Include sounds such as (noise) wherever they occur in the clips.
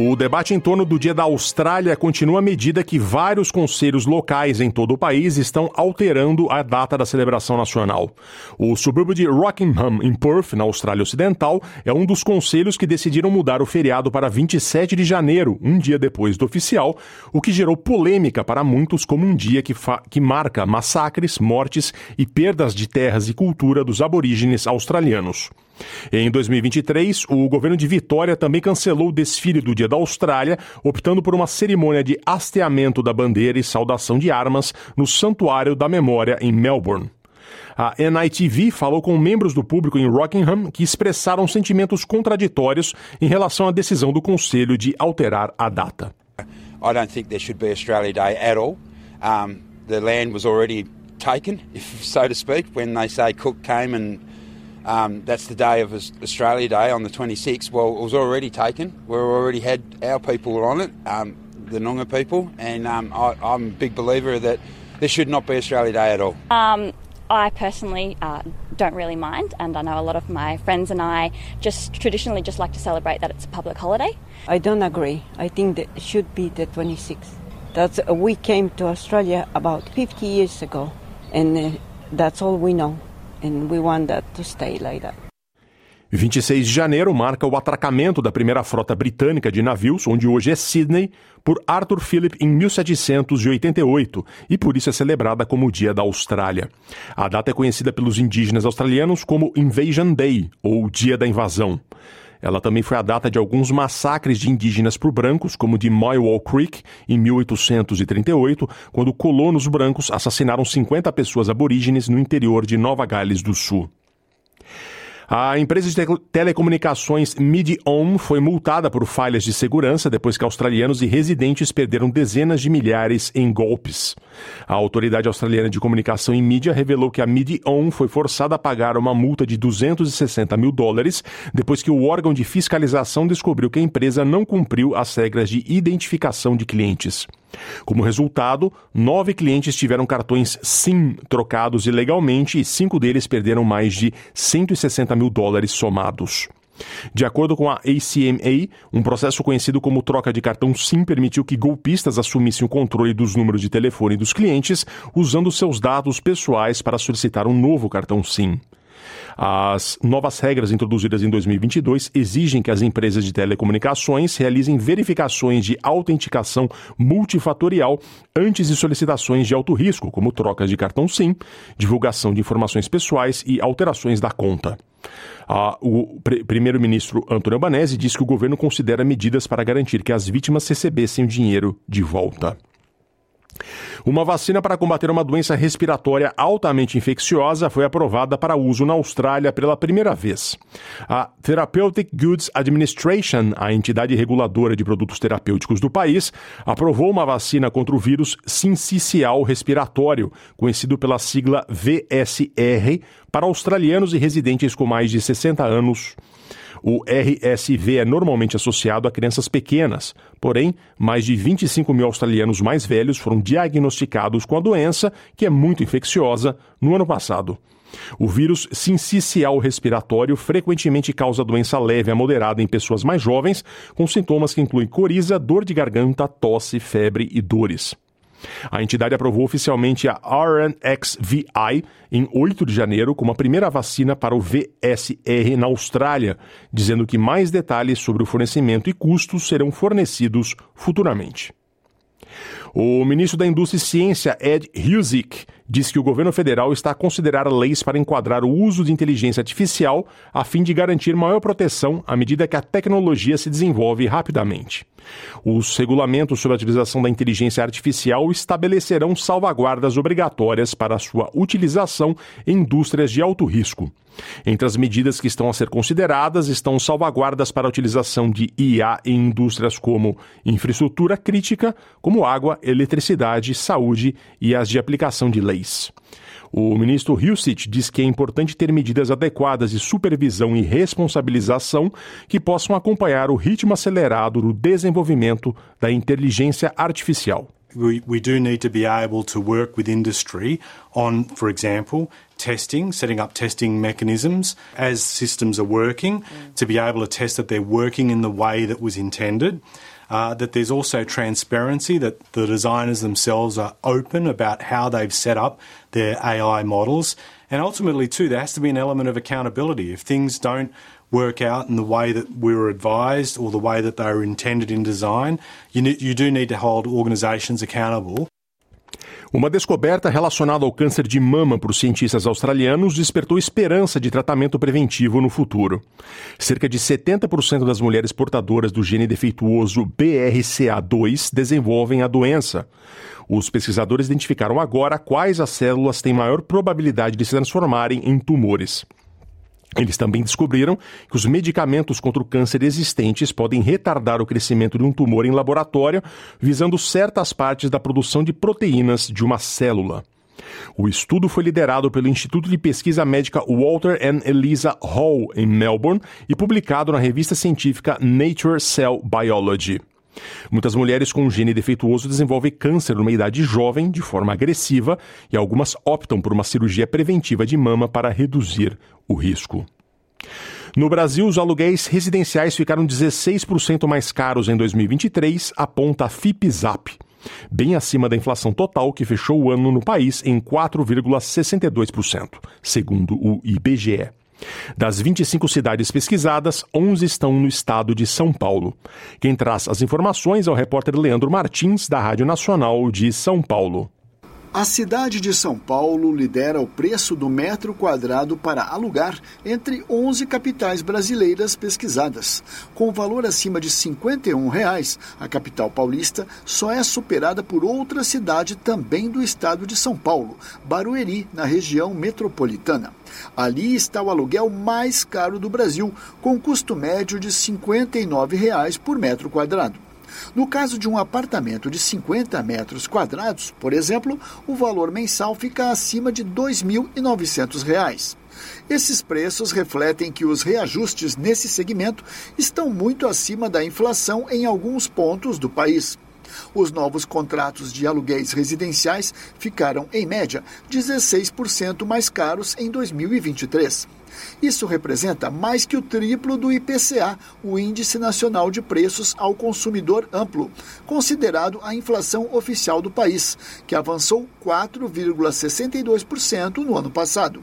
O debate em torno do Dia da Austrália continua à medida que vários conselhos locais em todo o país estão alterando a data da celebração nacional. O subúrbio de Rockingham, em Perth, na Austrália Ocidental, é um dos conselhos que decidiram mudar o feriado para 27 de janeiro, um dia depois do oficial, o que gerou polêmica para muitos como um dia que, que marca massacres, mortes e perdas de terras e cultura dos aborígenes australianos. Em 2023, o governo de Vitória também cancelou o desfile do Dia da Austrália, optando por uma cerimônia de hasteamento da bandeira e saudação de armas no Santuário da Memória em Melbourne. A NITV falou com membros do público em Rockingham que expressaram sentimentos contraditórios em relação à decisão do Conselho de alterar a data. I don't think there should be Australia Day at all. Um, the land was already taken, if (laughs) so to speak, when they say Cook came and Um, that's the day of Australia Day on the 26th. Well, it was already taken. We already had our people on it, um, the Noongar people, and um, I, am a big believer that this should not be Australia Day at all. Um, I personally uh, don't really mind, and I know a lot of my friends and I just traditionally just like to celebrate that it's a public holiday. I don't agree. I think that it should be the 26th. That's uh, we came to Australia about 50 years ago, and uh, that's all we know. And we want that to stay like that. 26 de janeiro marca o atracamento da primeira frota britânica de navios, onde hoje é Sydney, por Arthur Phillip em 1788 e por isso é celebrada como o Dia da Austrália. A data é conhecida pelos indígenas australianos como Invasion Day, ou Dia da Invasão. Ela também foi a data de alguns massacres de indígenas por brancos, como de Moywall Creek, em 1838, quando colonos brancos assassinaram 50 pessoas aborígenes no interior de Nova Gales do Sul. A empresa de telecomunicações Midion foi multada por falhas de segurança depois que australianos e residentes perderam dezenas de milhares em golpes. A Autoridade Australiana de Comunicação e Mídia revelou que a Midion foi forçada a pagar uma multa de 260 mil dólares depois que o órgão de fiscalização descobriu que a empresa não cumpriu as regras de identificação de clientes. Como resultado, nove clientes tiveram cartões SIM trocados ilegalmente e cinco deles perderam mais de 160 mil dólares somados. De acordo com a ACMA, um processo conhecido como troca de cartão SIM permitiu que golpistas assumissem o controle dos números de telefone dos clientes usando seus dados pessoais para solicitar um novo cartão SIM. As novas regras introduzidas em 2022 exigem que as empresas de telecomunicações realizem verificações de autenticação multifatorial antes de solicitações de alto risco, como trocas de cartão SIM, divulgação de informações pessoais e alterações da conta. O primeiro-ministro Antônio Albanese disse que o governo considera medidas para garantir que as vítimas recebessem o dinheiro de volta. Uma vacina para combater uma doença respiratória altamente infecciosa foi aprovada para uso na Austrália pela primeira vez. A Therapeutic Goods Administration, a entidade reguladora de produtos terapêuticos do país, aprovou uma vacina contra o vírus sincicial respiratório, conhecido pela sigla VSR, para australianos e residentes com mais de 60 anos. O RSV é normalmente associado a crianças pequenas, porém, mais de 25 mil australianos mais velhos foram diagnosticados com a doença, que é muito infecciosa, no ano passado. O vírus sincicial respiratório frequentemente causa doença leve a moderada em pessoas mais jovens, com sintomas que incluem coriza, dor de garganta, tosse, febre e dores. A entidade aprovou oficialmente a RNXVI em 8 de janeiro como a primeira vacina para o VSR na Austrália, dizendo que mais detalhes sobre o fornecimento e custos serão fornecidos futuramente. O ministro da Indústria e Ciência, Ed Husick, diz que o governo federal está a considerar leis para enquadrar o uso de inteligência artificial a fim de garantir maior proteção à medida que a tecnologia se desenvolve rapidamente. Os regulamentos sobre a utilização da inteligência artificial estabelecerão salvaguardas obrigatórias para sua utilização em indústrias de alto risco. Entre as medidas que estão a ser consideradas estão salvaguardas para a utilização de IA em indústrias como infraestrutura crítica, como água, eletricidade, saúde e as de aplicação de leite. 2023. O ministro Hilsit diz que é importante ter medidas adequadas de supervisão e responsabilização que possam acompanhar o ritmo acelerado do desenvolvimento da inteligência artificial. We, we do need to be able to work with industry on, for example, testing, setting up testing mechanisms as systems are working, to be able to test that they're working in the way that was intended. Uh, that there's also transparency, that the designers themselves are open about how they've set up their AI models. And ultimately, too, there has to be an element of accountability. If things don't work out in the way that we were advised or the way that they were intended in design, you, you do need to hold organisations accountable. Uma descoberta relacionada ao câncer de mama os cientistas australianos despertou esperança de tratamento preventivo no futuro. Cerca de 70% das mulheres portadoras do gene defeituoso BRCA2 desenvolvem a doença. Os pesquisadores identificaram agora quais as células têm maior probabilidade de se transformarem em tumores. Eles também descobriram que os medicamentos contra o câncer existentes podem retardar o crescimento de um tumor em laboratório, visando certas partes da produção de proteínas de uma célula. O estudo foi liderado pelo Instituto de Pesquisa Médica Walter and Eliza Hall, em Melbourne, e publicado na revista científica Nature Cell Biology. Muitas mulheres com um gene defeituoso desenvolvem câncer numa idade jovem, de forma agressiva, e algumas optam por uma cirurgia preventiva de mama para reduzir o risco. No Brasil, os aluguéis residenciais ficaram 16% mais caros em 2023, aponta a FIPZAP, bem acima da inflação total que fechou o ano no país em 4,62%, segundo o IBGE. Das 25 cidades pesquisadas, 11 estão no estado de São Paulo. Quem traz as informações é o repórter Leandro Martins, da Rádio Nacional de São Paulo. A cidade de São Paulo lidera o preço do metro quadrado para alugar entre 11 capitais brasileiras pesquisadas. Com valor acima de 51 reais, a capital paulista só é superada por outra cidade também do estado de São Paulo, Barueri, na região metropolitana. Ali está o aluguel mais caro do Brasil, com custo médio de 59 reais por metro quadrado. No caso de um apartamento de 50 metros quadrados, por exemplo, o valor mensal fica acima de R$ 2.900. Esses preços refletem que os reajustes nesse segmento estão muito acima da inflação em alguns pontos do país. Os novos contratos de aluguéis residenciais ficaram, em média, 16% mais caros em 2023. Isso representa mais que o triplo do IPCA, o Índice Nacional de Preços ao Consumidor Amplo, considerado a inflação oficial do país, que avançou 4,62% no ano passado.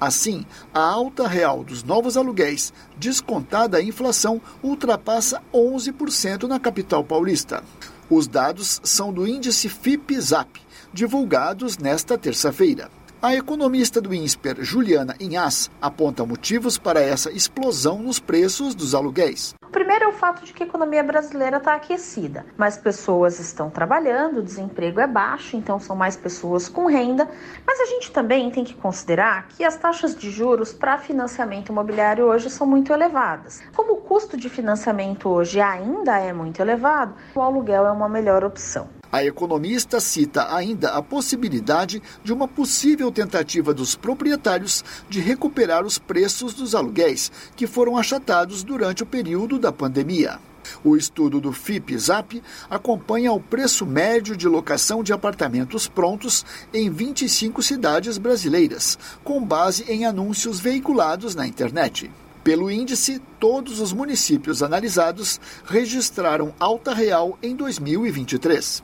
Assim, a alta real dos novos aluguéis, descontada a inflação, ultrapassa 11% na capital paulista. Os dados são do índice FIP-ZAP, divulgados nesta terça-feira. A economista do INSPER, Juliana Inhas, aponta motivos para essa explosão nos preços dos aluguéis. Primeiro é o fato de que a economia brasileira está aquecida. Mais pessoas estão trabalhando, o desemprego é baixo, então são mais pessoas com renda. Mas a gente também tem que considerar que as taxas de juros para financiamento imobiliário hoje são muito elevadas. Como o custo de financiamento hoje ainda é muito elevado, o aluguel é uma melhor opção. A economista cita ainda a possibilidade de uma possível tentativa dos proprietários de recuperar os preços dos aluguéis, que foram achatados durante o período da pandemia. O estudo do FIP-ZAP acompanha o preço médio de locação de apartamentos prontos em 25 cidades brasileiras, com base em anúncios veiculados na internet. Pelo índice, todos os municípios analisados registraram alta real em 2023.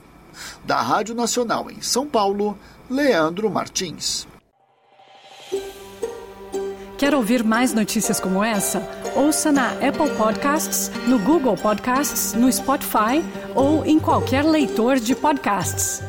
Da Rádio Nacional em São Paulo, Leandro Martins. Quer ouvir mais notícias como essa? Ouça na Apple Podcasts, no Google Podcasts, no Spotify ou em qualquer leitor de podcasts.